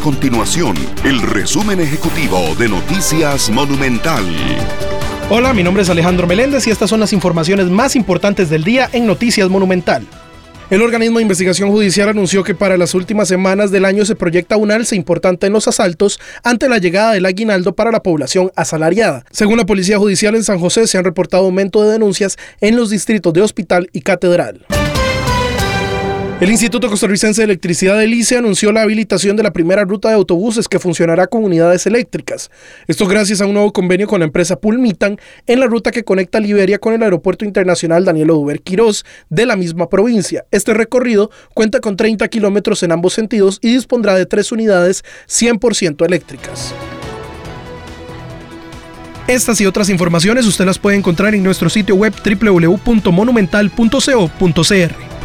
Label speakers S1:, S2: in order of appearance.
S1: continuación el resumen ejecutivo de Noticias Monumental.
S2: Hola, mi nombre es Alejandro Meléndez y estas son las informaciones más importantes del día en Noticias Monumental. El organismo de investigación judicial anunció que para las últimas semanas del año se proyecta un alza importante en los asaltos ante la llegada del aguinaldo para la población asalariada. Según la Policía Judicial en San José, se han reportado aumento de denuncias en los distritos de Hospital y Catedral. El Instituto Costarricense de Electricidad de ICE anunció la habilitación de la primera ruta de autobuses que funcionará con unidades eléctricas. Esto gracias a un nuevo convenio con la empresa Pulmitan en la ruta que conecta Liberia con el Aeropuerto Internacional Daniel Oduber Quirós de la misma provincia. Este recorrido cuenta con 30 kilómetros en ambos sentidos y dispondrá de tres unidades 100% eléctricas. Estas y otras informaciones usted las puede encontrar en nuestro sitio web www.monumental.co.cr.